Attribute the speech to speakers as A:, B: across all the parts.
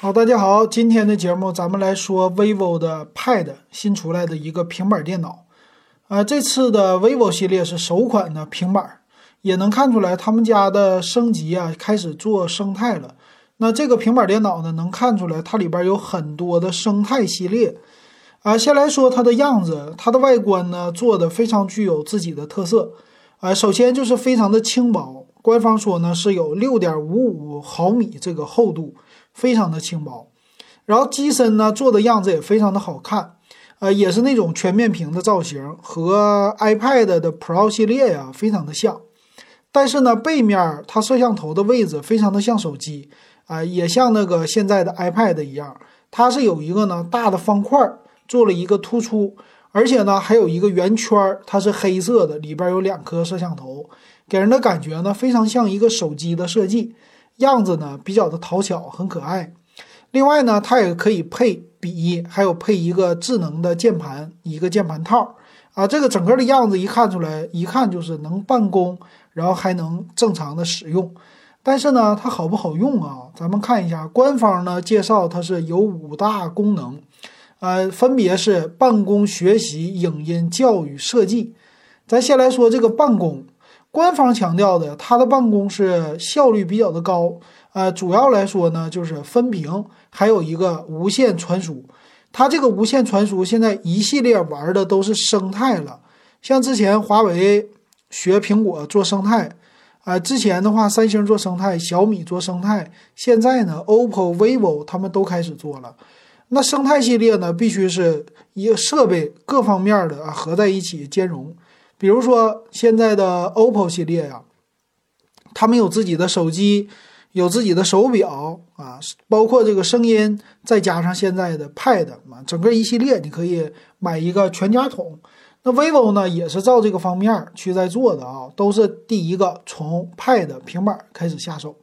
A: 好，大家好，今天的节目咱们来说 vivo 的 Pad 新出来的一个平板电脑。啊，这次的 vivo 系列是首款的平板，也能看出来他们家的升级啊，开始做生态了。那这个平板电脑呢，能看出来它里边有很多的生态系列。啊，先来说它的样子，它的外观呢做的非常具有自己的特色。啊，首先就是非常的轻薄，官方说呢是有六点五五毫米这个厚度。非常的轻薄，然后机身呢做的样子也非常的好看，呃，也是那种全面屏的造型，和 iPad 的 Pro 系列呀非常的像。但是呢，背面它摄像头的位置非常的像手机，啊，也像那个现在的 iPad 一样，它是有一个呢大的方块做了一个突出，而且呢还有一个圆圈，它是黑色的，里边有两颗摄像头，给人的感觉呢非常像一个手机的设计。样子呢比较的讨巧，很可爱。另外呢，它也可以配笔，还有配一个智能的键盘，一个键盘套啊。这个整个的样子一看出来，一看就是能办公，然后还能正常的使用。但是呢，它好不好用啊？咱们看一下，官方呢介绍它是有五大功能，呃，分别是办公、学习、影音、教育、设计。咱先来说这个办公。官方强调的，它的办公是效率比较的高，呃，主要来说呢就是分屏，还有一个无线传输。它这个无线传输现在一系列玩的都是生态了，像之前华为学苹果做生态，啊，之前的话三星做生态，小米做生态，现在呢 OPPO、vivo 他们都开始做了。那生态系列呢，必须是一个设备各方面的啊合在一起兼容。比如说现在的 OPPO 系列呀，他们有自己的手机，有自己的手表啊，包括这个声音，再加上现在的 Pad 嘛，整个一系列你可以买一个全家桶。那 vivo 呢，也是照这个方面去在做的啊，都是第一个从 Pad 平板开始下手。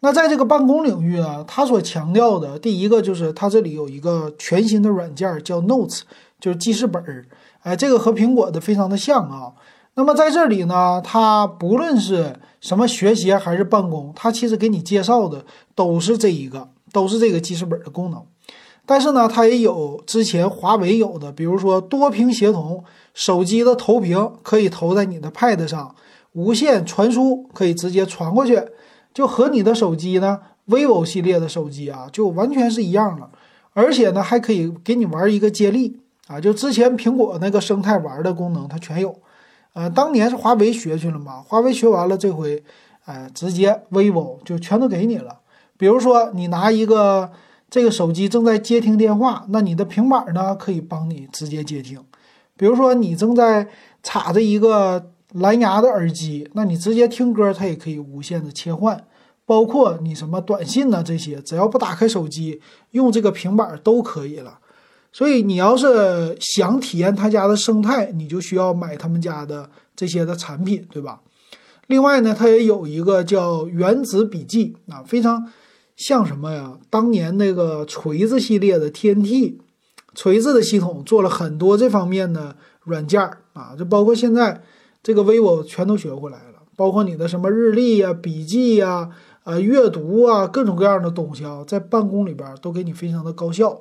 A: 那在这个办公领域呢，它所强调的第一个就是它这里有一个全新的软件叫 Notes，就是记事本儿。哎，这个和苹果的非常的像啊。那么在这里呢，它不论是什么学习还是办公，它其实给你介绍的都是这一个，都是这个记事本的功能。但是呢，它也有之前华为有的，比如说多屏协同，手机的投屏可以投在你的 Pad 上，无线传输可以直接传过去，就和你的手机呢，vivo 系列的手机啊，就完全是一样了。而且呢，还可以给你玩一个接力。啊，就之前苹果那个生态玩的功能，它全有。呃，当年是华为学去了嘛，华为学完了，这回，呃，直接 vivo 就全都给你了。比如说，你拿一个这个手机正在接听电话，那你的平板呢可以帮你直接接听。比如说，你正在插着一个蓝牙的耳机，那你直接听歌，它也可以无线的切换。包括你什么短信呢这些，只要不打开手机，用这个平板都可以了。所以你要是想体验他家的生态，你就需要买他们家的这些的产品，对吧？另外呢，它也有一个叫原子笔记啊，非常像什么呀？当年那个锤子系列的 TNT，锤子的系统做了很多这方面的软件啊，就包括现在这个 vivo 全都学过来了，包括你的什么日历呀、笔记呀、呃阅读啊，各种各样的东西啊，在办公里边都给你非常的高效。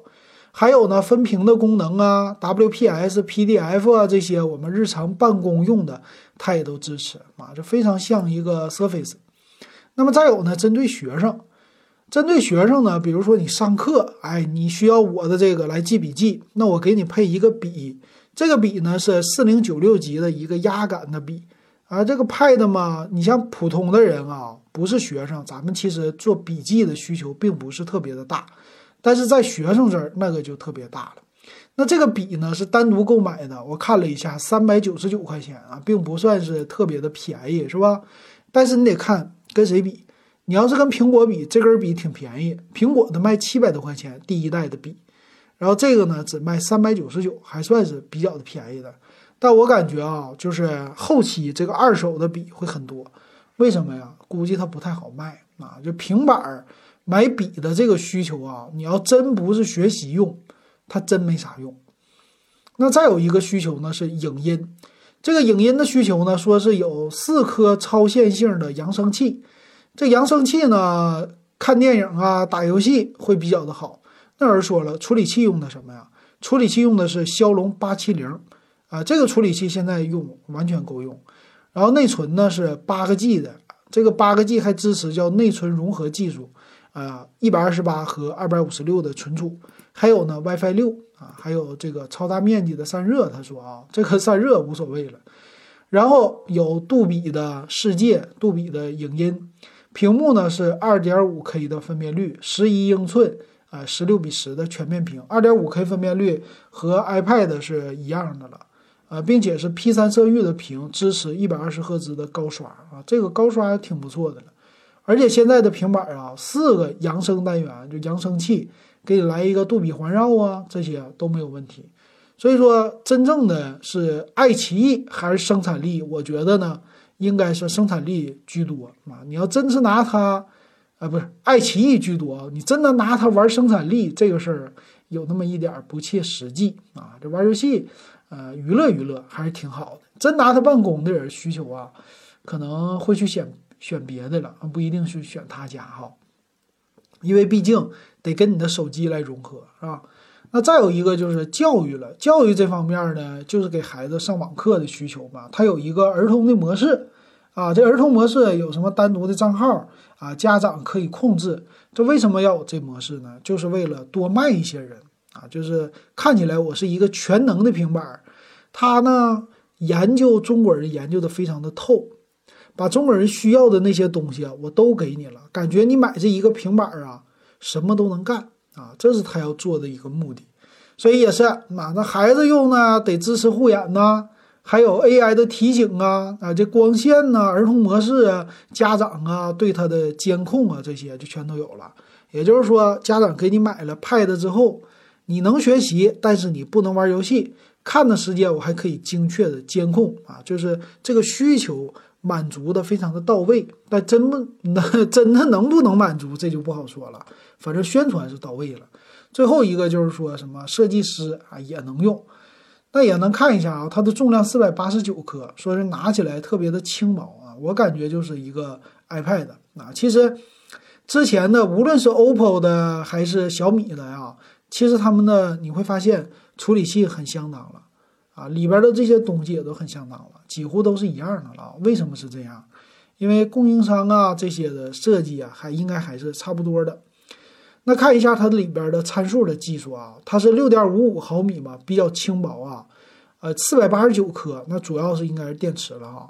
A: 还有呢，分屏的功能啊，WPS、PDF 啊这些我们日常办公用的，它也都支持啊，就非常像一个 Surface。那么再有呢，针对学生，针对学生呢，比如说你上课，哎，你需要我的这个来记笔记，那我给你配一个笔，这个笔呢是四零九六级的一个压感的笔啊。这个 Pad 嘛，你像普通的人啊，不是学生，咱们其实做笔记的需求并不是特别的大。但是在学生这儿，那个就特别大了。那这个笔呢是单独购买的，我看了一下，三百九十九块钱啊，并不算是特别的便宜，是吧？但是你得看跟谁比。你要是跟苹果比，这根笔挺便宜，苹果的卖七百多块钱，第一代的笔，然后这个呢只卖三百九十九，还算是比较的便宜的。但我感觉啊，就是后期这个二手的笔会很多，为什么呀？估计它不太好卖啊，就平板儿。买笔的这个需求啊，你要真不是学习用，它真没啥用。那再有一个需求呢，是影音。这个影音的需求呢，说是有四颗超线性的扬声器。这扬声器呢，看电影啊、打游戏会比较的好。那人说了，处理器用的什么呀？处理器用的是骁龙八七零，啊，这个处理器现在用完全够用。然后内存呢是八个 G 的，这个八个 G 还支持叫内存融合技术，啊，一百二十八和二百五十六的存储，还有呢 WiFi 六啊，还有这个超大面积的散热。他说啊，这个散热无所谓了。然后有杜比的世界，杜比的影音，屏幕呢是二点五 K 的分辨率，十一英寸。啊，十六比十的全面屏，二点五 K 分辨率和 iPad 是一样的了，啊，并且是 P 三色域的屏，支持一百二十赫兹的高刷啊，这个高刷挺不错的了。而且现在的平板啊，四个扬声单元就扬声器，给你来一个杜比环绕啊，这些都没有问题。所以说，真正的是爱奇艺还是生产力？我觉得呢，应该是生产力居多啊。你要真是拿它。啊，不是爱奇艺居多，你真的拿它玩生产力这个事儿，有那么一点不切实际啊。这玩游戏，呃，娱乐娱乐还是挺好的。真拿它办公的人需求啊，可能会去选选别的了，不一定去选他家哈。因为毕竟得跟你的手机来融合，是吧？那再有一个就是教育了，教育这方面呢，就是给孩子上网课的需求嘛，它有一个儿童的模式。啊，这儿童模式有什么单独的账号啊？家长可以控制。这为什么要有这模式呢？就是为了多卖一些人啊，就是看起来我是一个全能的平板。他呢，研究中国人研究的非常的透，把中国人需要的那些东西啊，我都给你了。感觉你买这一个平板啊，什么都能干啊，这是他要做的一个目的。所以也是，那那孩子用呢，得支持护眼呐。还有 AI 的提醒啊啊，这光线呐，儿童模式啊，家长啊对它的监控啊，这些就全都有了。也就是说，家长给你买了 Pad 之后，你能学习，但是你不能玩游戏，看的时间我还可以精确的监控啊，就是这个需求满足的非常的到位。但真不能真的能不能满足，这就不好说了。反正宣传是到位了。最后一个就是说什么设计师啊也能用。那也能看一下啊，它的重量四百八十九克，说是拿起来特别的轻薄啊，我感觉就是一个 iPad 啊。其实之前的无论是 OPPO 的还是小米的呀，其实他们的你会发现处理器很相当了啊，里边的这些东西也都很相当了，几乎都是一样的了。为什么是这样？因为供应商啊这些的设计啊，还应该还是差不多的。那看一下它里边的参数的技术啊，它是六点五五毫米嘛，比较轻薄啊，呃，四百八十九克，那主要是应该是电池了啊。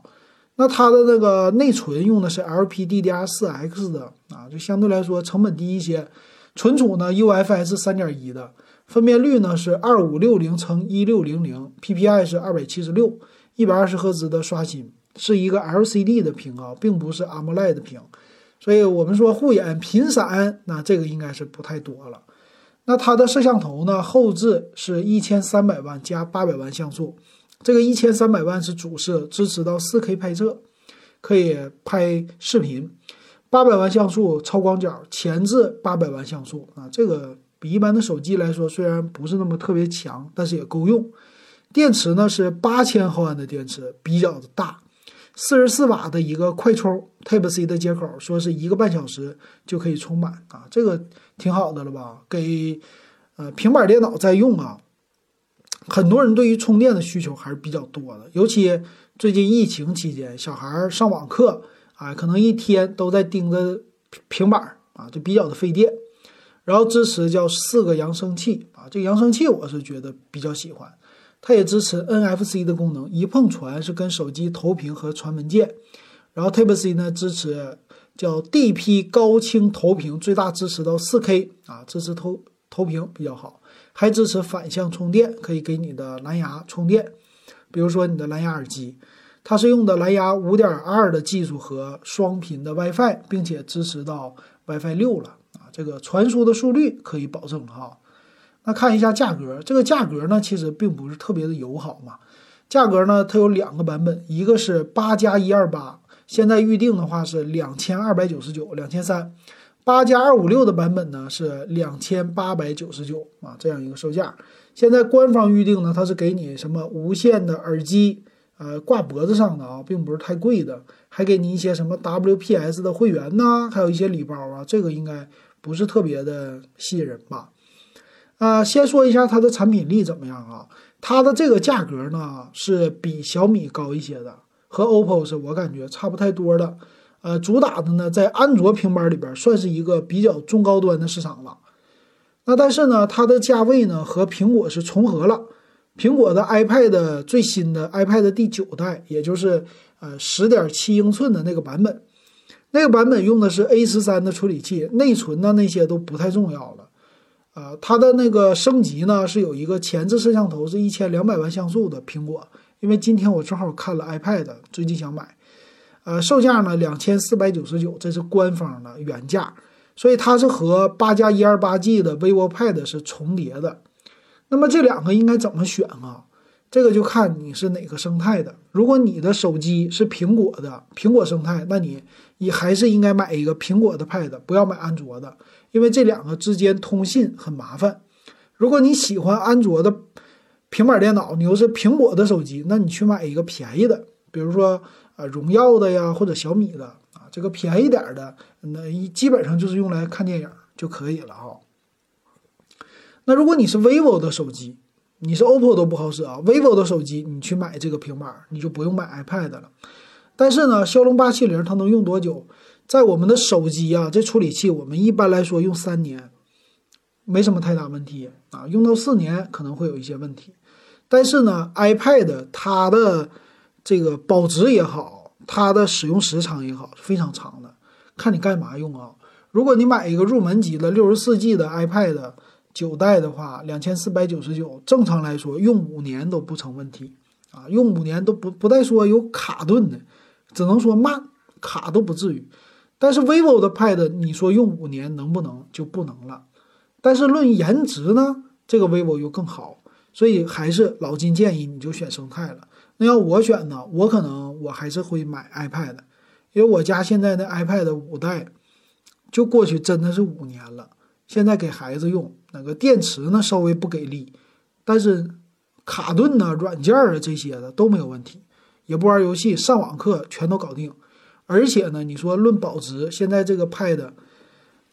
A: 那它的那个内存用的是 LPDDR4X 的啊，就相对来说成本低一些。存储呢，UFS 三点一的，分辨率呢是二五六零乘一六零零，PPI 是二百七十六，一百二十赫兹的刷新，是一个 LCD 的屏啊，并不是 AMOLED 的屏。所以我们说护眼频闪，那这个应该是不太多了。那它的摄像头呢？后置是一千三百万加八百万像素，这个一千三百万是主摄，支持到四 K 拍摄，可以拍视频。八百万像素超广角，前置八百万像素啊，这个比一般的手机来说虽然不是那么特别强，但是也够用。电池呢是八千毫安的电池，比较的大。四十四瓦的一个快充 Type C 的接口，说是一个半小时就可以充满啊，这个挺好的了吧？给呃平板电脑在用啊，很多人对于充电的需求还是比较多的，尤其最近疫情期间，小孩上网课啊，可能一天都在盯着平板啊，就比较的费电。然后支持叫四个扬声器啊，这个扬声器我是觉得比较喜欢。它也支持 NFC 的功能，一碰传是跟手机投屏和传文件。然后 Type C 呢支持叫 DP 高清投屏，最大支持到 4K 啊，支持投投屏比较好，还支持反向充电，可以给你的蓝牙充电。比如说你的蓝牙耳机，它是用的蓝牙5.2的技术和双频的 WiFi，并且支持到 WiFi 六了啊，这个传输的速率可以保证哈。那看一下价格，这个价格呢，其实并不是特别的友好嘛。价格呢，它有两个版本，一个是八加一二八，现在预定的话是两千二百九十九，两千三；八加二五六的版本呢是两千八百九十九啊，这样一个售价。现在官方预定呢，它是给你什么无线的耳机呃，挂脖子上的啊，并不是太贵的，还给你一些什么 WPS 的会员呐，还有一些礼包啊，这个应该不是特别的吸引人吧？啊，先说一下它的产品力怎么样啊？它的这个价格呢是比小米高一些的，和 OPPO 是我感觉差不太多的。呃，主打的呢，在安卓平板里边算是一个比较中高端的市场了。那但是呢，它的价位呢和苹果是重合了。苹果的 iPad 最新的 iPad 第九代，也就是呃十点七英寸的那个版本，那个版本用的是 A 十三的处理器，内存呢那些都不太重要了。啊，它的那个升级呢是有一个前置摄像头是一千两百万像素的苹果，因为今天我正好看了 iPad，最近想买。呃，售价呢两千四百九十九，这是官方的原价，所以它是和八加一二八 G 的 vivo Pad 是重叠的。那么这两个应该怎么选啊？这个就看你是哪个生态的。如果你的手机是苹果的苹果生态，那你你还是应该买一个苹果的 Pad，不要买安卓的，因为这两个之间通信很麻烦。如果你喜欢安卓的平板电脑，你又是苹果的手机，那你去买一个便宜的，比如说。啊，荣耀的呀，或者小米的啊，这个便宜点的，那基本上就是用来看电影就可以了哈。那如果你是 vivo 的手机，你是 OPPO 都不好使啊，vivo 的手机你去买这个平板，你就不用买 iPad 了。但是呢，骁龙八七零它能用多久？在我们的手机啊，这处理器我们一般来说用三年，没什么太大问题啊，用到四年可能会有一些问题。但是呢，iPad 它的这个保值也好，它的使用时长也好，非常长的，看你干嘛用啊。如果你买一个入门级的六十四 G 的 iPad 九代的话，两千四百九十九，正常来说用五年都不成问题啊，用五年都不不带说有卡顿的，只能说慢卡都不至于。但是 vivo 的 Pad，你说用五年能不能就不能了？但是论颜值呢，这个 vivo 又更好，所以还是老金建议你就选生态了。那要我选呢，我可能我还是会买 iPad，因为我家现在的 iPad 五代就过去真的是五年了。现在给孩子用，那个电池呢稍微不给力，但是卡顿呢、软件啊这些的都没有问题，也不玩游戏，上网课全都搞定。而且呢，你说论保值，现在这个 Pad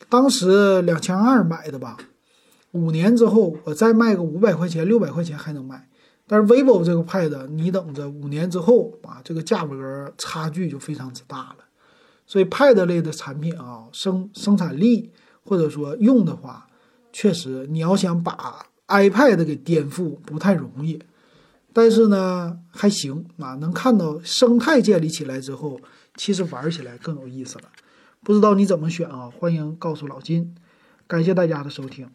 A: 当时两千二买的吧，五年之后我再卖个五百块钱、六百块钱还能买。但是 vivo 这个 Pad，你等着五年之后啊，这个价格差距就非常之大了。所以 Pad 类的产品啊，生生产力或者说用的话，确实你要想把 iPad 给颠覆不太容易。但是呢，还行啊，能看到生态建立起来之后，其实玩起来更有意思了。不知道你怎么选啊？欢迎告诉老金。感谢大家的收听。